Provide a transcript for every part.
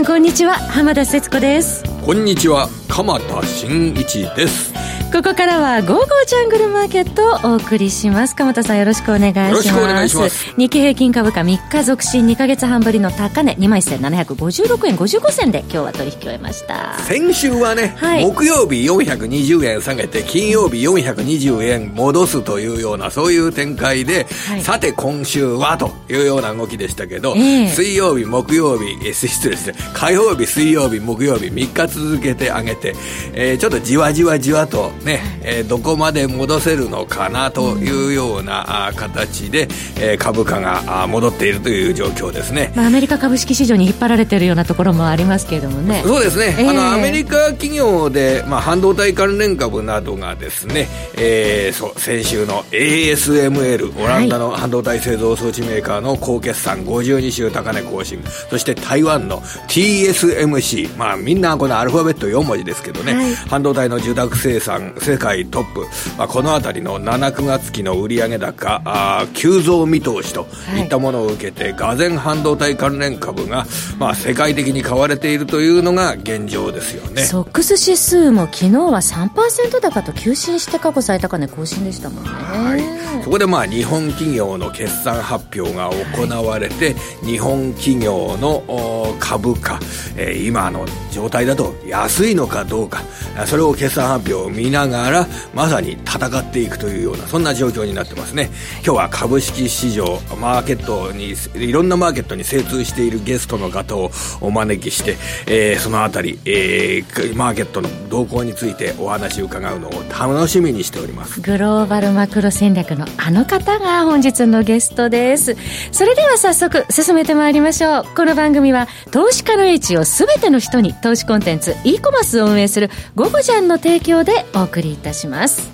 んこんにちは。浜田節子です。こんにちは。鎌田新一です。ここからは、ゴーゴージャングルマーケットをお送りします。鎌田さんよろしくお願いします。よろしくお願いします。日経平均株価3日続伸2ヶ月半ぶりの高値、21,756円55銭で今日は取引を終えました。先週はね、はい、木曜日420円下げて、金曜日420円戻すというような、そういう展開で、はい、さて今週はというような動きでしたけど、えー、水曜日、木曜日、え失礼して、火曜日、水曜日、木曜日、3日続けて上げて、えー、ちょっとじわじわじわと、ね、えー、どこまで戻せるのかなというような、あ形で、えー、株価が戻っているという状況ですね、まあ、アメリカ株式市場に引っ張られているようなところもありますけれどもね。そうですね、えー、あのアメリカ企業で、まあ、半導体関連株などがですね、えー、そう先週の ASML オランダの半導体製造装置メーカーの高決算52週高値更新そして台湾の TSMC まあみんなこのアルファベット4文字ですけどね、はい、半導体の受託生産世界トップ、まあ、この辺りの7、9月期の売上高あ急増見通しとい。ったものを受けて、がぜ半導体関連株が、まあ、世界的に買われているというのが現状ですよね。ソックス指数も昨日は3%高と急進して過去最高値更新でしたもんね、はい、そこでまあ日本企業の決算発表が行われて、はい、日本企業の株価、えー、今の状態だと安いのかどうかそれを決算発表を見ながらまさに戦っていくというようなそんな状況になってますね。今日は株式市場マーケットにいろんなマーケットに精通しているゲストの方をお招きして、えー、そのあたり、えー、マーケットの動向についてお話を伺うのを楽しみにしております。グローバルマクロ戦略のあの方が本日のゲストです。それでは早速進めてまいりましょう。この番組は投資家の位置を全ての人に投資コンテンツ e コマースを運営する「ゴゴジャン」の提供でお送送りいたします。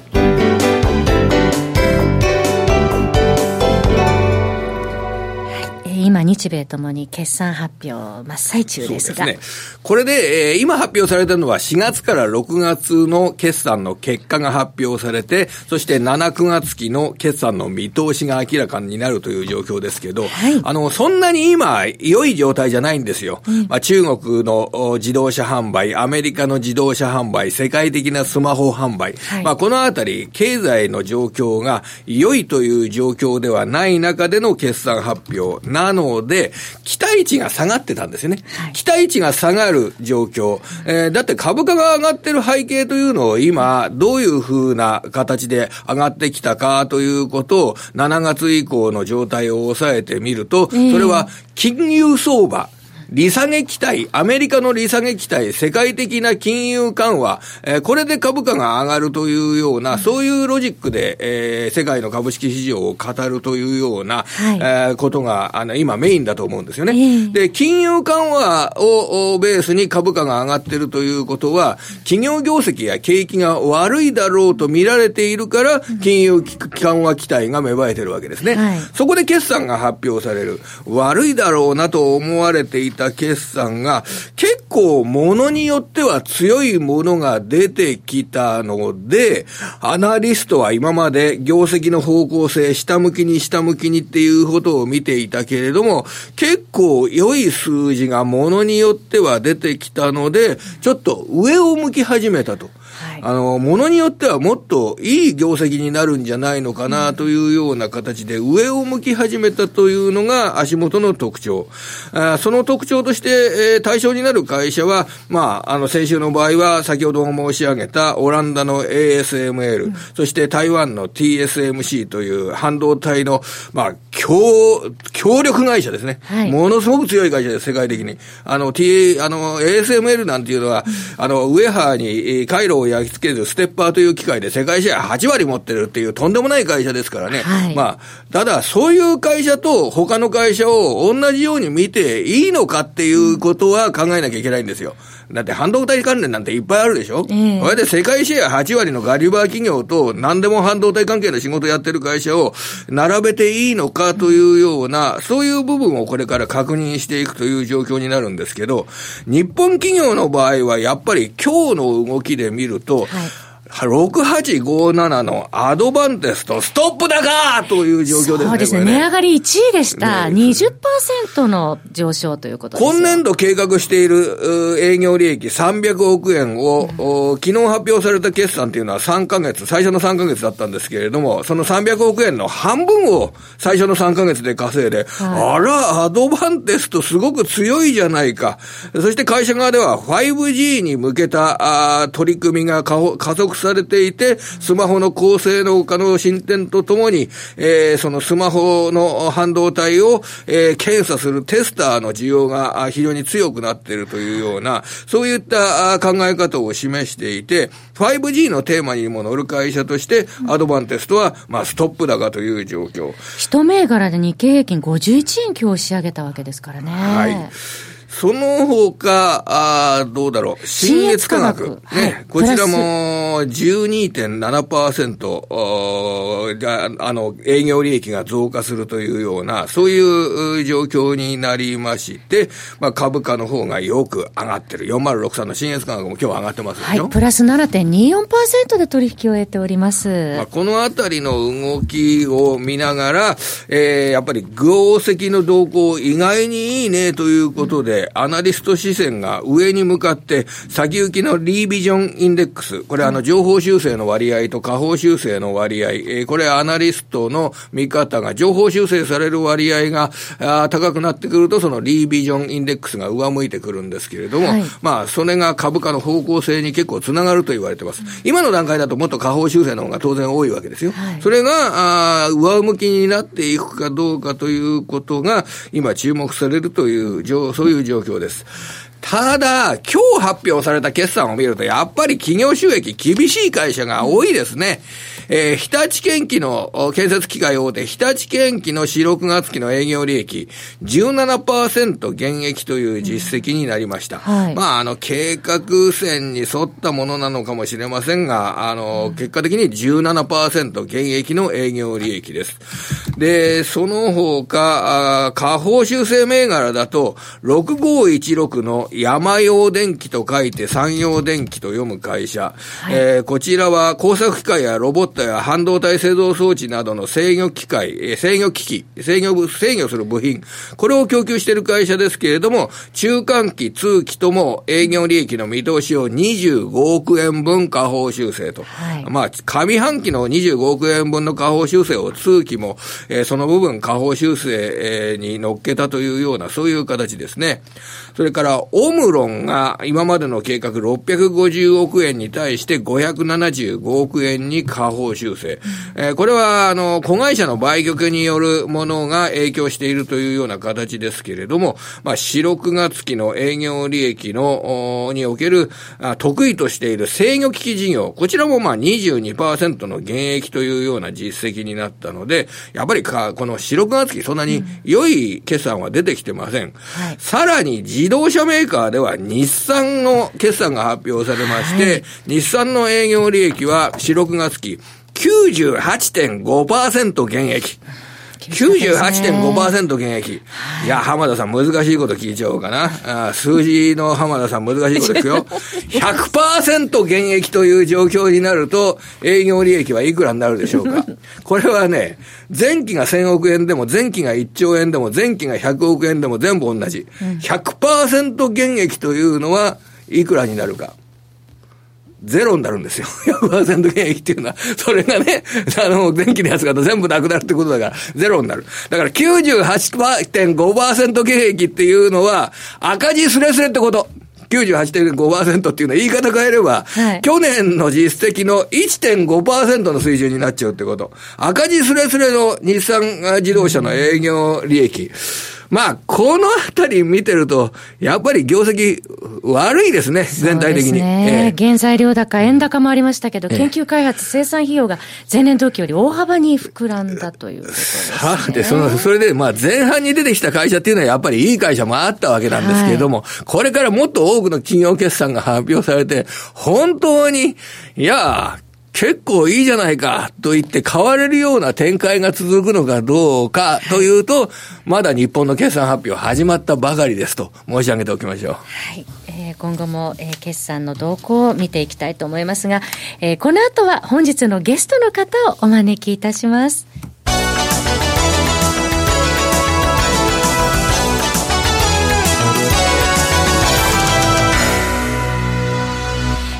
今、日米ともに決算発表真っ最中ですが。ね、これで、えー、今発表されたのは4月から6月の決算の結果が発表されて、そして7、9月期の決算の見通しが明らかになるという状況ですけど、はい、あの、そんなに今、良い状態じゃないんですよ。うん、まあ、中国の自動車販売、アメリカの自動車販売、世界的なスマホ販売、はい、まあ、このあたり、経済の状況が良いという状況ではない中での決算発表なので、期待値が下がってたんですよね。はい、期待値が下がる状況。えー、だって株価が上がってる背景というのを今、どういうふうな形で上がってきたかということを、7月以降の状態を抑えてみると、それは金融相場、利下げ期待、アメリカの利下げ期待、世界的な金融緩和、えー、これで株価が上がるというような、そういうロジックで、えー、世界の株式市場を語るというような、はい、えー、ことが、あの、今メインだと思うんですよね。えー、で、金融緩和をベースに株価が上がっているということは、企業業績や景気が悪いだろうと見られているから、金融緩和期待が芽生えてるわけですね。はい、そこで決算が発表される。悪いだろうなと思われていた決算が、結構ものによっては強いものが出てきたので、アナリストは今まで業績の方向性、下向きに下向きにっていうことを見ていたけれども、結構良い数字がものによっては出てきたので、ちょっと上を向き始めたと。あの、ものによってはもっといい業績になるんじゃないのかなというような形で上を向き始めたというのが 足元の特徴。あその特徴として、えー、対象になる会社は、まあ、あの、先週の場合は先ほど申し上げたオランダの ASML、うん、そして台湾の TSMC という半導体の、まあ、強、協力会社ですね。はい、ものすごく強い会社です、世界的に。あの、T、あの、ASML なんていうのは、あの、ウェハーに回路を焼き付けるステッパーという機械で世界シェア8割持ってるっていうとんでもない会社ですからね。はい、まあ、ただ、そういう会社と他の会社を同じように見ていいのかっていうことは考えなきゃいけないんですよ。だって半導体関連なんていっぱいあるでしょ、えー、これで世界シェア8割のガリバー企業と何でも半導体関係の仕事やってる会社を並べていいのかというような、そういう部分をこれから確認していくという状況になるんですけど、日本企業の場合はやっぱり今日の動きで見ると、はい6857のアドバンテスト、ストップ高という状況ですね。そうですね。ね値上がり1位でした。ね、20%の上昇ということです今年度計画している営業利益300億円を、うん、昨日発表された決算というのは3ヶ月、最初の3ヶ月だったんですけれども、その300億円の半分を最初の3ヶ月で稼いで、はい、あら、アドバンテストすごく強いじゃないか。そして会社側では 5G に向けたあ取り組みが加速されていて、スマホの高性能化の進展とともに、えー、そのスマホの半導体を、えー、検査するテスターの需要が非常に強くなっているというような、そういった考え方を示していて、5G のテーマにも乗る会社として、アドバンテストは、まあ、ストップ高という状況。一銘柄で日経平均51円今日仕上げたわけですからね。はい。その他、あどうだろう。新越科学。ね、はい、こちらも12.7%が、あの、営業利益が増加するというような、そういう状況になりまして、まあ、株価の方がよく上がってる。4063の新越科学も今日上がってますはい、プラス7.24%で取引を得ております。まあ、このあたりの動きを見ながら、えー、やっぱり業績の動向意外にいいねということで、うんアナリスト視線が上に向かって、先行きのリービジョンインデックス、これあの情報修正の割合と下方修正の割合、えー、これアナリストの見方が、情報修正される割合があ高くなってくると、そのリービジョンインデックスが上向いてくるんですけれども、はい、まあ、それが株価の方向性に結構つながると言われてます。今の段階だともっと下方修正の方が当然多いわけですよ。はい、それが、あ上向きになっていくかどうかということが、今注目されるという、そういう状状況です。ただ、今日発表された決算を見ると、やっぱり企業収益厳しい会社が多いですね。えー、日立建機の建設機械大手、日立建機の4、6月期の営業利益、17%減益という実績になりました。うんはい、まあ、あの、計画線に沿ったものなのかもしれませんが、あの、結果的に17%減益の営業利益です。で、その他、下方修正銘柄だと、6516の山陽電機と書いて山陽電機と読む会社、はい、えー、こちらは工作機械やロボットや半導体製造装置などの制御機械、制御機器、制御、制御する部品、これを供給している会社ですけれども、中間期、通期とも営業利益の見通しを25億円分下方修正と。はい、まあ、上半期の25億円分の下方修正を通期も、えー、その部分下方修正、えー、に乗っけたというような、そういう形ですね。それから、オムロンが今までの計画650億円に対して575億円に下方修正。えー、これは、あの、子会社の売却によるものが影響しているというような形ですけれども、まあ、四六月期の営業利益の、における、あ得意としている制御機器事業、こちらもまあ22%の減益というような実績になったので、やっぱりか、この四六月期そんなに良い決算は出てきてません。うんはい、さらに自動車メーカーでは日産の決算が発表されまして、はい、日産の営業利益は4、6月期98.5%減益。98.5%減益。いや、浜田さん難しいこと聞いちゃおうかな。あ数字の浜田さん難しいこと聞くよ。100%減益という状況になると、営業利益はいくらになるでしょうか。これはね、前期が1000億円でも、前期が1兆円でも、前期が100億円でも全部同じ。100%減益というのは、いくらになるか。ゼロになるんですよ。100%減益っていうのは、それがね、あの、電気のやつが全部なくなるってことだから、ゼロになる。だから98.5%減益っていうのは、赤字スレスレってこと。98.5%っていうのは言い方変えれば、はい、去年の実績の1.5%の水準になっちゃうってこと。赤字スレスレの日産自動車の営業利益。うんまあ、このあたり見てると、やっぱり業績悪いですね、全体的に。ね、えー、原材料高、円高もありましたけど、研究開発、生産費用が前年同期より大幅に膨らんだというね。さて、その、それで、まあ、前半に出てきた会社っていうのはやっぱりいい会社もあったわけなんですけれども、はい、これからもっと多くの企業決算が発表されて、本当に、いや、結構いいじゃないかと言って買われるような展開が続くのかどうかというと、まだ日本の決算発表始まったばかりですと申し上げておきましょう。はい。ええー、今後も、えー、決算の動向を見ていきたいと思いますが、えー、この後は本日のゲストの方をお招きいたします。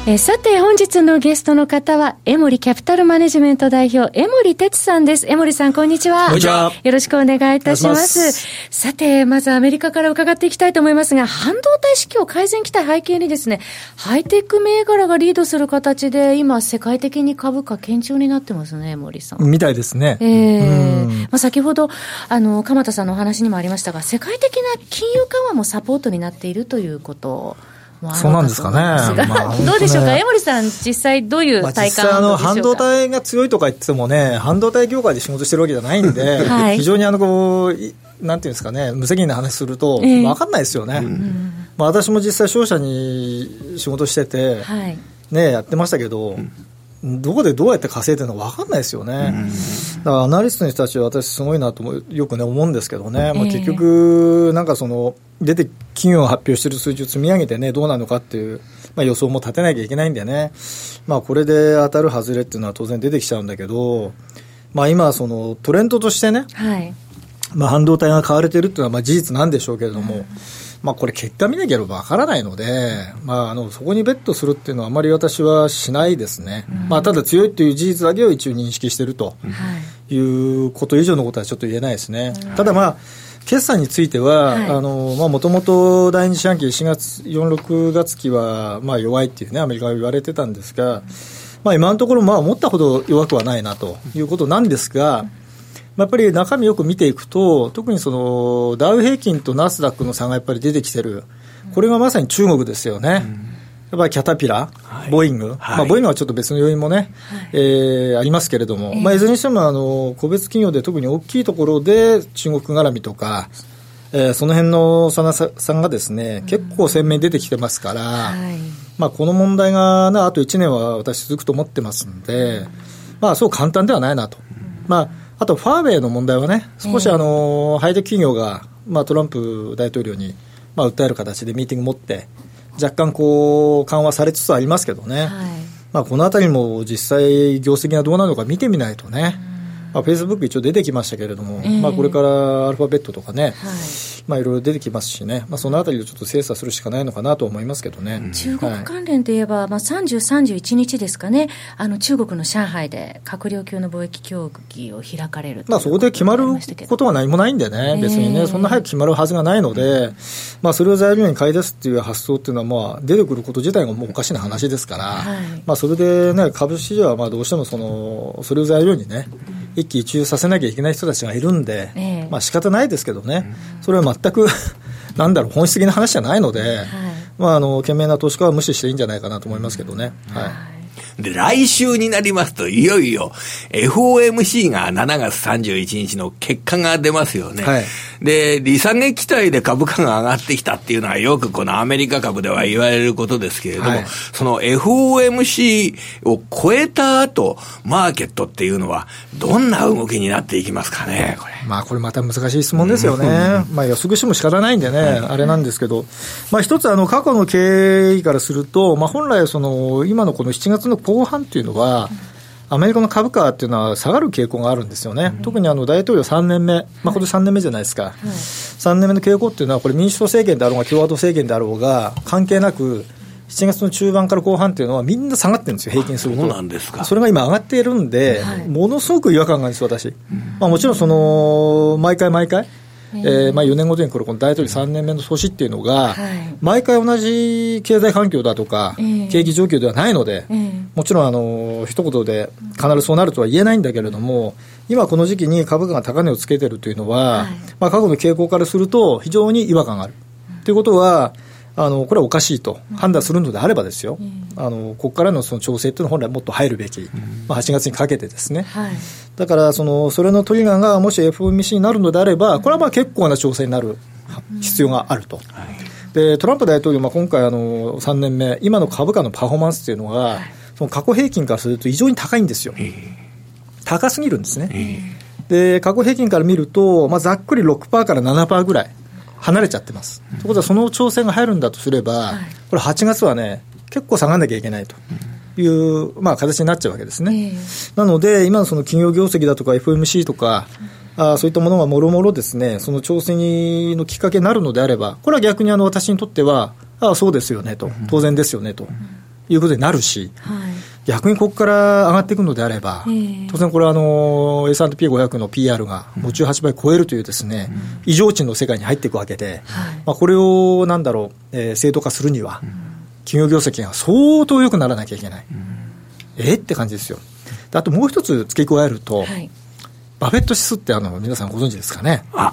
えさて、本日のゲストの方は、エモリキャピタルマネジメント代表、エモリ哲さんです。エモリさん、こんにちは。こんにちは。よろしくお願いいたします。ますさて、まずアメリカから伺っていきたいと思いますが、半導体市況改善期待背景にですね、ハイテク銘柄がリードする形で、今、世界的に株価堅調になってますね、エモリさん。みたいですね。ええー、まあ、先ほど、あの、鎌田さんのお話にもありましたが、世界的な金融緩和もサポートになっているということそうなんですかね。まあ、どうでしょうか、江森さん、実際どういう体感、まあ、あの半導体が強いとか言ってもね、半導体業界で仕事してるわけじゃないんで、はい、非常にあのこう、なんていうんですかね、無責任な話すると、分かんないですよね。えー、まあ、私も実際、商社に仕事してて、はい、ね、やってましたけど、どこでどうやって稼いでるのか分かんないですよね、だからアナリストの人たちは私、すごいなとよくね思うんですけどね、まあ、結局、なんかその、出て企業が発表している数字を積み上げてね、どうなるのかっていう、まあ、予想も立てなきゃいけないんでね、まあ、これで当たる外れっていうのは当然出てきちゃうんだけど、まあ、今、そのトレンドとしてね、はい、まあ、半導体が買われてるっていうのはまあ事実なんでしょうけれども、うんまあ、これ、結果見なければわからないので、まあ、あのそこにベットするっていうのは、あまり私はしないですね、うん、まあ、ただ強いという事実だけを一応認識しているとい。うこと以上のことはちょっと言えないですね。ただまあ決算については、もともと第二四半期4月、4、6月期は、まあ弱いっていうね、アメリカは言われてたんですが、まあ今のところ、まあ思ったほど弱くはないなということなんですが、やっぱり中身よく見ていくと、特にそのダウ平均とナスダックの差がやっぱり出てきてる、これがまさに中国ですよね。やっぱりキャタピラ、はい、ボーイング、はい、まあ、ボーイングはちょっと別の要因もね、はい、えー、ありますけれども、えー、まあ、いずれにしてもあの個別企業で特に大きいところで中国絡みとか、えー、その辺のさなさんがですね、結構鮮明に出てきてますから、はい、まあ、この問題がなあと1年は私続くと思ってますんで、まあ、そう簡単ではないなと。まああとファーウェイの問題はね、少しあの、ハイテク企業が、まあ、トランプ大統領に、まあ、訴える形でミーティング持って、若干こう緩和されつつありますけどね、はい、まあ、このあたりも実際、業績がどうなるのか見てみないとね。まあ、フェイスブック一応出てきましたけれども、えー、まあ、これからアルファベットとかね、はい。まあ、いろいろ出てきますしね、まあ、そのあたりをちょっと精査するしかないのかなと思いますけどね、中国関連といえば、はい、まあ、30、31日ですかね、あの中国の上海で閣僚級の貿易協議を開かれるまあ、そこで決まることは何もないんでね、別にね、そんな早く決まるはずがないので、まあ、それを材料に買い出すっていう発想っていうのは、まあ、出てくること自体がもうおかしな話ですから、はい、まあ、それでね、株式市場はまあどうしてもその、それを材料にね、一喜一憂させなきゃいけない人たちがいるんで、えー、まあ仕方ないですけどね、それは全く なんだろう、本質的な話じゃないので、はい、まあ、あの、懸命な投資家は無視していいんじゃないかなと思いますけどね。はいで、来週になりますと、いよいよ FOMC が7月31日の結果が出ますよね。はい、で、利下げ期待で株価が上がってきたっていうのはよくこのアメリカ株では言われることですけれども、はい、その FOMC を超えた後、マーケットっていうのはどんな動きになっていきますかね、これ。まあ、これまた難しい質問ですよね。まあ、予測しても仕方ないんでね、はい、あれなんですけど、まあ、一つあの、過去の経緯からすると、まあ、本来その、今のこの7月の後半っていうのは、アメリカの株価っていうのは下がる傾向があるんですよね、うん、特にあの大統領3年目、まあ、今年3年目じゃないですか、はい、3年目の傾向っていうのは、これ、民主党政権であろうが、共和党政権であろうが、関係なく、7月の中盤から後半っていうのは、みんな下がってるんですよ、平均すると。そうなんですか。それが今、上がっているんで、はい、ものすごく違和感があるんです、私。まあ、もちろんその、毎回毎回、えーまあ、4年ごとにこれ、この大統領3年目の年っていうのが、毎回同じ経済環境だとか、景気状況ではないので、もちろんあの一言で必ずそうなるとは言えないんだけれども、今この時期に株価が高値をつけてるというのは、まあ、過去の傾向からすると、非常に違和感がある。ということは、あのこれはおかしいと判断するのであればですよ、あのここからのその調整というのは本来もっと入るべき、まあ、8月にかけてですね、はい、だからそのそれのトリガーがもし FOMC になるのであれば、これはまあ結構な調整になる必要があると。でトランプ大統領、まあ、今回あの3年目、今の株価のパフォーマンスというのが、その過去平均からすると異常に高いんですよ、高すぎるんですね。で過去平均から見ると、まあ、ざっくり6%から7%ぐらい離れちゃってます。ということは、その調整が入るんだとすれば、はい、これ、8月はね、結構下がらなきゃいけないと。いう、まあ、形になっちゃうわけですね。えー、なので、今のその企業業績だとか FMC とか、あそういったものがもろもろですね、その調整のきっかけになるのであれば、これは逆にあの私にとっては、ああ、そうですよねと、当然ですよねと。いうことになるし、はい、逆にここから上がっていくのであれば、えー、当然これはあの S&P500 の PR がもう18倍超えるというですね、異常値の世界に入っていくわけで、はい、まあ、これをなんだろう、えー、正当化するには、企業業績が相当良くならなきゃいけない。えって感じですよ。あともう一つ付け加えると、はい。バフェット指数ってあの皆さんご存知ですかね？あ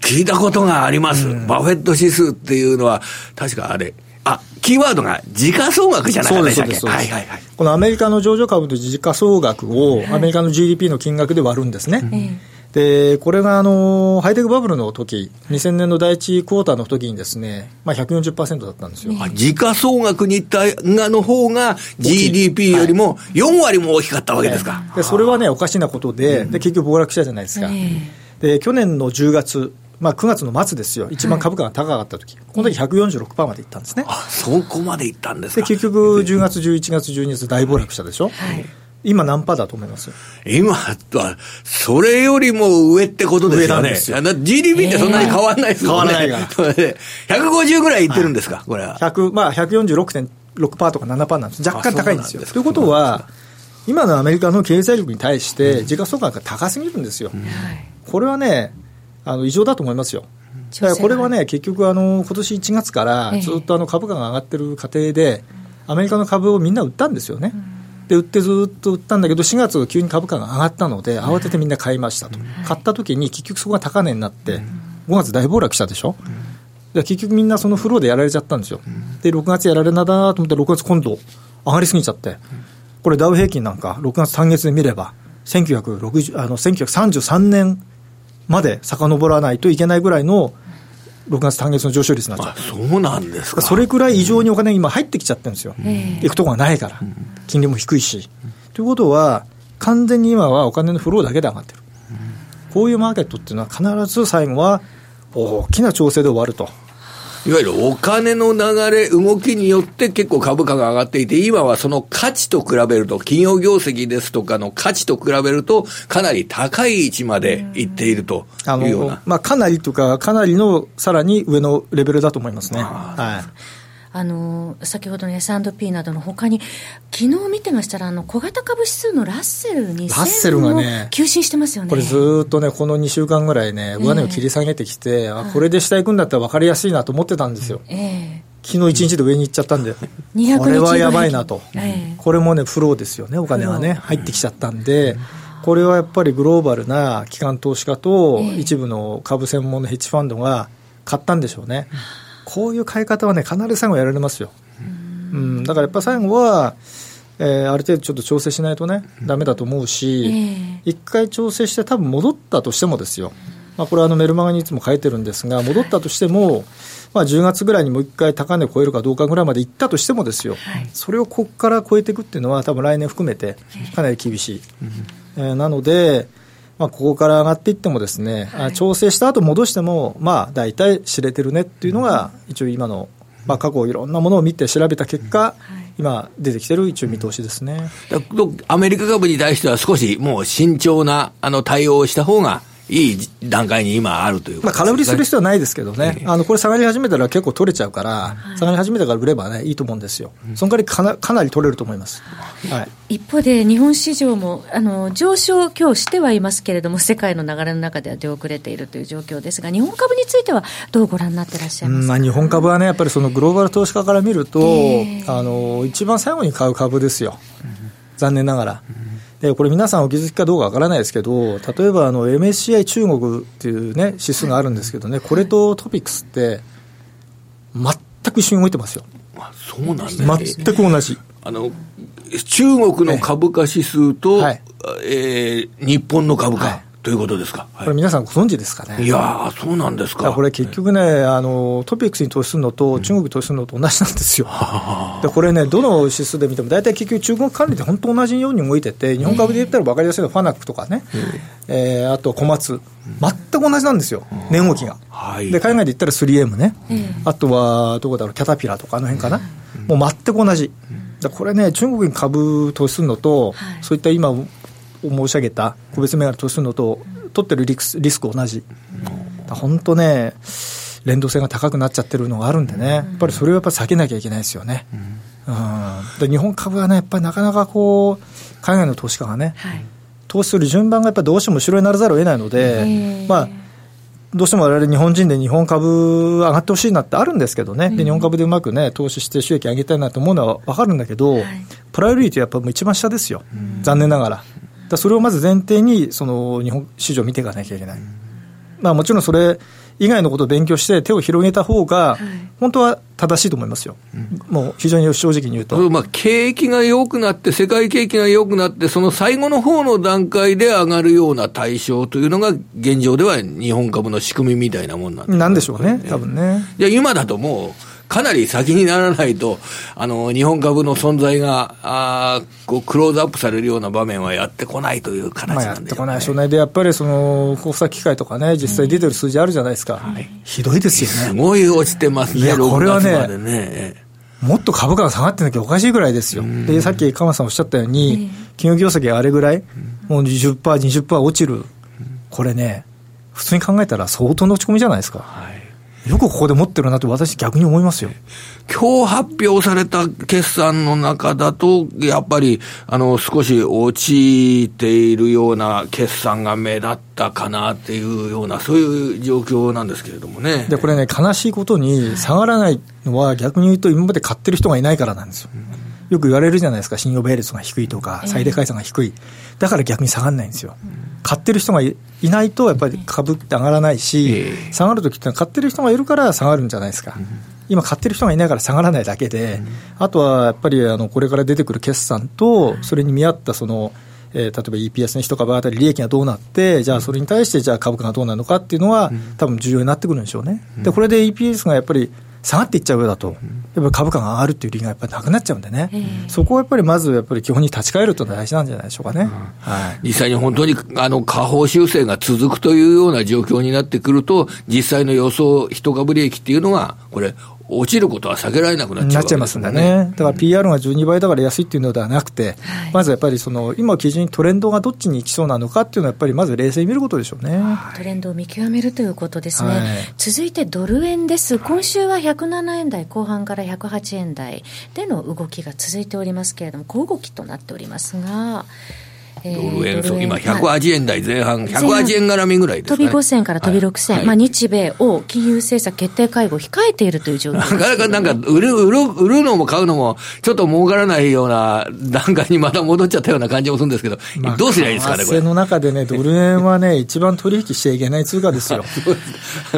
聞いたことがあります、うん、バフェット指数っていうのは、確かあれ、あキーワードが時価総額じゃないですか、はいはいはい、このアメリカの上場株の時価総額を、アメリカの GDP の金額で割るんですね。はいで、これがあのハイテクバブルの時2000年の第一クォーターの時にですね、まあ140%だったんですよ。時価総額にったがの方が GDP よりも4割も大きかったわけですか？でそれはね、おかしなことで、で結局暴落したじゃないですか。で、去年の10月、まあ、9月の末ですよ、一番株価が高かった時、はい、この時146%までいったんですね。あそこまでいったんですか。で、結局、10月、11月、12月、大暴落したでしょ。はい今何パーだと思います？今は、それよりも上ってことですよね。ですよ GDP ってそんなに変わんないですもんね。変わらないから。150ぐらいいってるんですか、はい、これは。100、まあ146.6%とか7%なんです。若干高いんですよ。ということは、今のアメリカの経済力に対して、時価総額が高すぎるんですよ。うん、これはね、あの異常だと思いますよ。だからこれはね、結局あの、今年1月からずっとあの株価が上がってる過程で、アメリカの株をみんな売ったんですよね。うん。で売ってずっと売ったんだけど、4月、急に株価が上がったので、慌ててみんな買いましたと、買った時に結局そこが高値になって、5月大暴落したでしょ、で結局みんなそのフローでやられちゃったんですよ、で6月やられなだと思って、6月今度、上がりすぎちゃって、これ、ダウ平均なんか、6月単月で見れば、1960あの1933年まで遡らないといけないぐらいの6月単月の上昇率になっちゃう。そうなんですか。それくらい異常にお金今入ってきちゃってるんですよ、行くとこがないから、金利も低いし。ということは、完全に今はお金のフローだけで上がってる、こういうマーケットっていうのは、必ず最後は大きな調整で終わると。いわゆるお金の流れ、動きによって結構株価が上がっていて、今はその価値と比べると、企業業績ですとかの価値と比べると、かなり高い位置までいっているというような。まあ、かなりとか、かなりのさらに上のレベルだと思いますね。はいあの先ほどの S&P などのほかに、昨日見てましたら、あの小型株指数のラッセル2000ラッセルがね、急進してますよね。これずっとね、この2週間ぐらいね、上値を切り下げてきて、えー、あこれで下行くんだったら分かりやすいなと思ってたんですよ。えー昨日一日で上に行っちゃったんで、これはやばいなと、えー、これもね、フローですよね、お金がね、入ってきちゃったんで、これはやっぱりグローバルな機関投資家と、一部の株専門のヘッジファンドが買ったんでしょうね。こういう買い方はね、必ず最後やられますよ。うん、だからやっぱ最後は、えー、ある程度ちょっと調整しないとね、だめだと思うし、一、え。ー、回調整して、多分戻ったとしてもですよ、まあ、これはあのメルマガにいつも書いてるんですが、戻ったとしても、まあ、10月ぐらいにもう一回高値を超えるかどうかぐらいまでいったとしてもですよ、はい、それをここから超えていくっていうのは、多分来年含めてかなり厳しい。えー、なので、まあ、ここから上がっていってもですね、はい、調整した後戻しても、まあ、大体知れてるねっていうのが、一応今の、まあ、過去いろんなものを見て調べた結果、はい、今出てきてる一応見通しですね。アメリカ株に対しては少しもう慎重なあの対応をした方がいい段階に今あるという、まあ、空売りする必要はないですけどね、あのこれ、下がり始めたら結構取れちゃうから、下がり始めたから売ればね、いいと思うんですよ、その代わりかなかなり取れると思います、はい、一方で、日本市場もあの上昇、今日してはいますけれども、世界の流れの中では出遅れているという状況ですが、日本株についてはどうご覧になってらっしゃいますまあ、日本株はね、やっぱりそのグローバル投資家から見ると、えー、あの一番最後に買う株ですよ、残念ながら。でこれ、皆さんお気づきかどうかわからないですけど、例えばあの MSCI 中国っていう、ね、指数があるんですけどね、これとトピックスって、全く一緒に動いてますよ。あそうなんですね。全く同じ。あの中国の株価指数と、はい、えー、日本の株価、はい、どういうことですか、はい、これ皆さんご存知ですかね。いやそうなんですか。これ結局ねあのトピックスに投資するのと中国に投資するのと同じなんですよ、うん、でこれねどの指数で見ても大体結局中国管理って本当同じように動いてて日本株で言ったら分かりやすいのはファナックとかね、えー、あと小松。全く同じなんですよ、値動きが、はい、で海外で言ったら 3M ね、あとはどこだろうキャタピラとかあの辺かな、もう全く同じ、これね中国に株投資するのと、そういった今申し上げた個別銘柄投資するのと、取ってるリスリスク同じ。本当ね、連動性が高くなっちゃってるのがあるんでね、やっぱりそれをやっぱ避けなきゃいけないですよね。うん、で日本株はね、やっぱりなかなかこう、海外の投資家がね、はい、投資する順番がやっぱりどうしても後ろにならざるを得ないので、まあ、どうしても我々日本人で日本株上がってほしいなってあるんですけどね、で日本株でうまくね、投資して収益上げたいなと思うのは分かるんだけど、はい、プライオリティはやっぱ一番下ですよ、残念ながら。だそれをまず前提にその日本市場を見ていかなきゃいけない、まあ、もちろんそれ以外のことを勉強して手を広げた方が、本当は正しいと思いますよ、もう非常に正直に言うと。まあ、景気が良くなって、世界景気が良くなって、その最後の方の段階で上がるような対象というのが、現状では日本株の仕組みみたいなもんなんで、なんでしょうね、多分ね。いや今だともうかなり先にならないと、あの、日本株の存在が、あこう、クローズアップされるような場面はやってこないという形なんで、ね、やってこないでしょうね。で、やっぱりその、交差機会とかね、実際出てる数字あるじゃないですか。はい、ひどいですよね。すごい落ちてますね、これはね、ねもっと株価が下がってなきゃおかしいぐらいですよ。で、さっき鎌さんおっしゃったように、企業業績があれぐらい、もう20%、20%落ちる。これね、普通に考えたら相当の落ち込みじゃないですか。はいよくここで持ってるなって私逆に思いますよ。今日発表された決算の中だと、やっぱり、あの、少し落ちているような決算が目立ったかなっていうような、そういう状況なんですけれどもね。で、これね、悲しいことに下がらないのは逆に言うと今まで買ってる人がいないからなんですよ。よく言われるじゃないですか、信用倍率が低いとか、最大解散が低い。だから逆に下がらないんですよ。買ってる人がいないと、やっぱり株って上がらないし、下がるときってのは買ってる人がいるから下がるんじゃないですか。今、買ってる人がいないから下がらないだけで、あとはやっぱりあのこれから出てくる決算と、それに見合ったその、えー、例えば EPS の1株当たり利益がどうなって、じゃあそれに対してじゃあ株価がどうなるのかっていうのは、多分重要になってくるんでしょうね。でこれで EPS がやっぱり下がっていっちゃうようだと、やっぱり株価が上がるっていう理由がやっぱりなくなっちゃうんでね、そこをやっぱりまずやっぱり基本に立ち返るというのは大事なんじゃないでしょうかね、はい、実際に本当にあの下方修正が続くというような状況になってくると、実際の予想、一株利益っていうのが、これ、落ちることは避けられなくなっちゃう、ね、いますんでね、だから PR が12倍だから安いっていうのではなくて、はい、まずやっぱりその今基準にトレンドがどっちに行きそうなのかっていうのは、やっぱりまず冷静に見ることでしょうね、トレンドを見極めるということですね、はい、続いてドル円です、今週は107円台後半から108円台での動きが続いておりますけれども、小動きとなっておりますが。ドル円相、今108円台前半、108円絡みぐらいですか、ね、飛び5銭から飛び6銭、はい、まあ、日米を金融政策決定会合控えているという状況。なかなかなんか売る、売る、売るのも買うのも、ちょっと儲からないような段階にまた戻っちゃったような感じもするんですけど、まあ、どうすりゃいいですかね、これ。の中でね、ドル円はね、一番取引しちゃいけない通貨ですよ。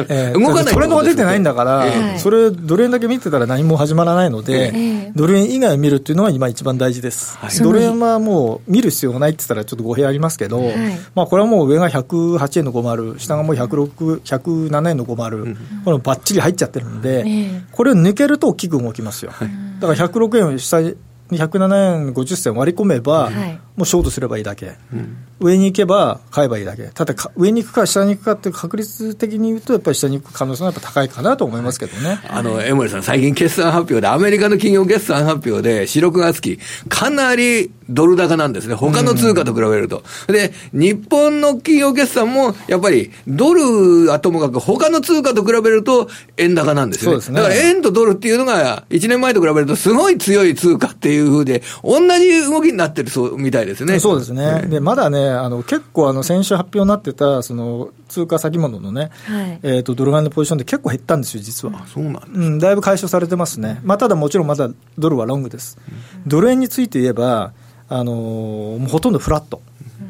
えー、動かないトレンドが出てないんだから、えー、それ、ドル円だけ見てたら何も始まらないので、えー、ドル円以外を見るっていうのは今一番大事です。はい、ドル円はもう見る必要がないって言ったらちょっと語弊ありますけど、はい、まあ、これはもう上が108円の50、下がもう106、107円の50、うん、こればっちり入っちゃってるんで、えー、これを抜けると大きく動きますよ。だから106円を下に107円50銭割り込めば、もうショートすればいいだけ、うん、上に行けば買えばいいだけ、ただ上に行くか下に行くかって確率的に言うと、やっぱり下に行く可能性がやっぱ高いかなと思いますけどね、あの江森さん、最近決算発表で、アメリカの企業決算発表で、4、6月期、かなりドル高なんですね、他の通貨と比べると。うん、で、日本の企業決算も、やっぱりドルはともかく、他の通貨と比べると円高なんですよね。ね。だから円とドルっていうのが、1年前と比べると、すごい強い通貨っていうふうで、同じ動きになってるそうみたいですね。そうですね。で、まだね、あの、結構あの、先週発表になってた、その、通貨先物のね、はい、えっ、と、ドル買いのポジションで結構減ったんですよ、実は。そうなんです、うん、だいぶ解消されてますね。まあ、ただもちろんまだドルはロングです。うん、ドル円について言えば、あのー、もうほとんどフラット。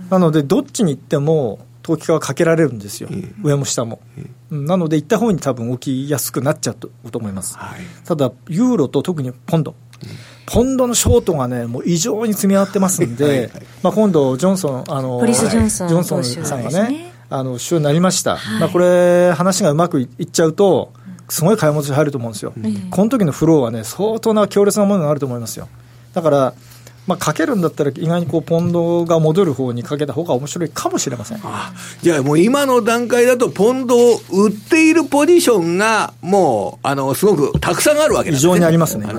なので、どっちに行っても、投機化はかけられるんですよ、上も下も。なので、行った方に多分起きやすくなっちゃうと思います。はい、ただ、ユーロと特にポンド。ポンドのショートがね、もう異常に積み上がってますんで、はいはい、まあ、今度、ジョンソン、あの、ポリス・ジョンソン、ジョンソンさんがね、あの主要になりました、はい、まあ、これ、話がうまくいっちゃうと、すごい買い戻し入ると思うんですよ、うん、この時のフローはね、相当な強烈なものがあると思いますよ。だからまあ、かけるんだったら、意外にこうポンドが戻る方にかけた方が面白いかもしれません。あじゃあ、もう今の段階だと、ポンドを売っているポジションが、もうあのすごくたくさんあるわけです、ね、異常にありますね、ね。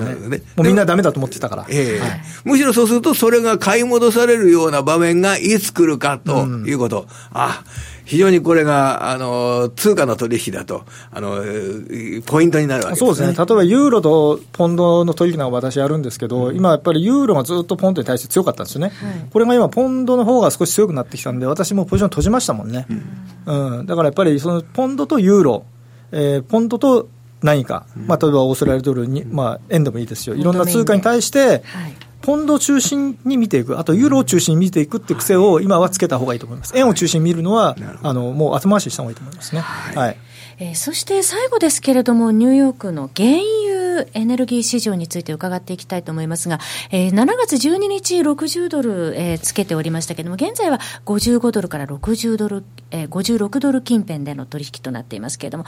もうみんなだめだと思ってたから、えーはい、むしろそうすると、それが買い戻されるような場面がいつ来るかということ、うん、あ非常にこれが、あの、通貨の取引だと、あの、ポイントになるわけです、ね、そうですね。例えば、ユーロとポンドの取引なんか私やるんですけど、うん、今やっぱりユーロがずっとポンドに対して強かったんですよね。はい、これが今、ポンドの方が少し強くなってきたんで、私もポジション閉じましたもんね。うん、うん、だからやっぱり、そのポンドとユーロ、えー、ポンドと何か、まあ、例えばオーストラリアドルに、まあ、円でもいいですよ。いろんな通貨に対して、はいポンドを中心に見ていく、あとユーロを中心に見ていくっていう癖を今はつけた方がいいと思います。円を中心に見るのは、あのもう後回しした方がいいと思いますね。はい。はい、えー、そして最後ですけれども、ニューヨークの原油エネルギー市場について伺っていきたいと思いますが、えー、7月12日60ドル、えー、つけておりましたけれども、現在は55ドルから60ドル、えー、56ドル近辺での取引となっていますけれども、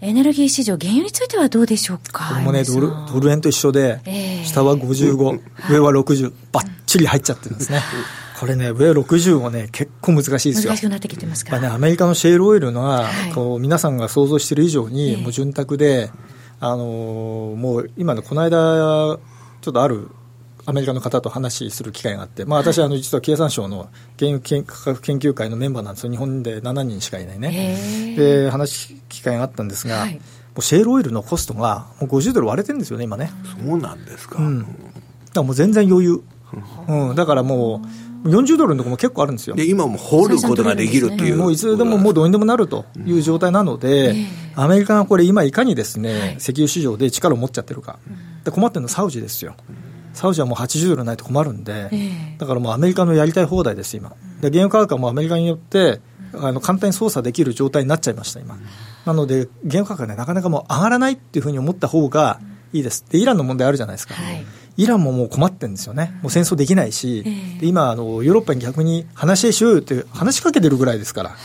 エネルギー市場、原油についてはどうでしょうか。これもね、ドルドル円と一緒で、えー、下は55、上は60、ばっちり入っちゃってるんですね。これね、上60もね、結構難しいですよ。難しくなってきてますか？ね、アメリカのシェールオイルのは、はい、こう皆さんが想像している以上に、もう潤沢で、あのー、もう今のこの間、ちょっとあるアメリカの方と話する機会があって、まあ、私、あの実は経産省の原油価格研究会のメンバーなんですよ、日本で7人しかいないね、で話す機会があったんですが、はい、もうシェールオイルのコストがもう50ドル割れてるんですよね、今ね。そうなんですか、うん、だからもう全然余裕、うん、だからもう、40ドルのところも結構あるんですよ。で、今も掘ることができるっていう、もういつでももうどうにでもなるという状態なので、うん、アメリカがこれ、今、いかにですね、はい、石油市場で力を持っちゃってるか、で困ってるのはサウジですよ。サウジはもう80ドルないと困るんで、えー、だからもうアメリカのやりたい放題です、今。で原油価格はもうアメリカによってあの簡単に操作できる状態になっちゃいました、今。なので、原油価格ね、なかなかもう上がらないっていうふうに思った方がいいです。で、イランの問題あるじゃないですか。はい、イランももう困ってるんですよね。もう戦争できないし、今あの、ヨーロッパに逆に話ししようよって話しかけてるぐらいですから。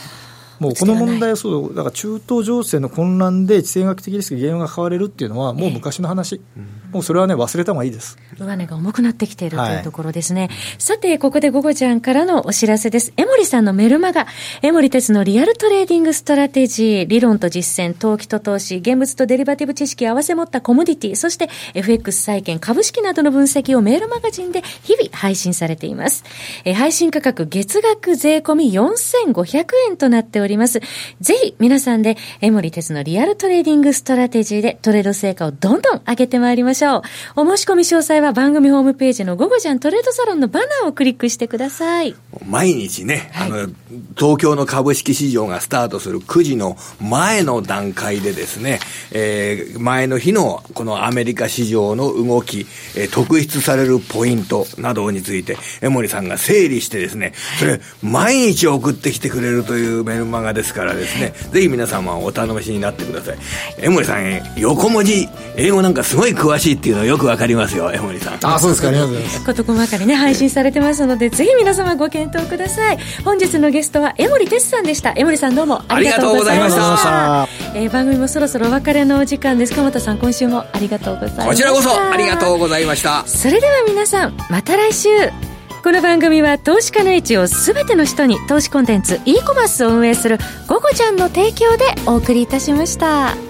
もうこの問題はそう、だから中東情勢の混乱で地政学的リスク、原油が買われるっていうのは、もう昔の話、えー、もうそれはね、忘れた方がいいです。上値が重くなってきているというところですね。はい、さて、ここで午後じゃんからのお知らせです。江守さんのメルマガ、江守哲のリアルトレーディングストラテジー、理論と実践、投機と投資、現物とデリバティブ知識を合わせ持ったコモディティ、そして FX 債券、株式などの分析をメールマガジンで日々配信されています。え配信価格月額税込み4500円となっております。ぜひ皆さんで江守哲のリアルトレーディングストラテジーでトレード成果をどんどん上げてまいりましょう。お申し込み詳細は番組ホームページの午後じゃんトレードサロンのバナーをクリックしてください。毎日ね、はい、あの、東京の株式市場がスタートする9時の前の段階でですね、えー、前の日のこのアメリカ市場の動き、えー、特筆されるポイントなどについて、江森さんが整理してですね、それ、毎日送ってきてくれるというメルマガですからですね、ぜひ皆様お楽しみになってください。江森さん、横文字、英語なんかすごい詳しいっていうのよくわかりますよ、江森さん。あ、そうですか、ありがとうございます。事細かにね、配信されてますので、ぜひ皆様ご検討ください。本日のゲストは江森哲さんでした。江森さんどうもありがとうございました。したえー、番組もそろそろお別れのお時間です。鎌田さん、今週もありがとうございました。こちらこそありがとうございました。それでは皆さん、また来週。この番組は投資家の位置を全ての人に投資コンテンツ e コマースを運営する「ゴゴちゃん」の提供でお送りいたしました。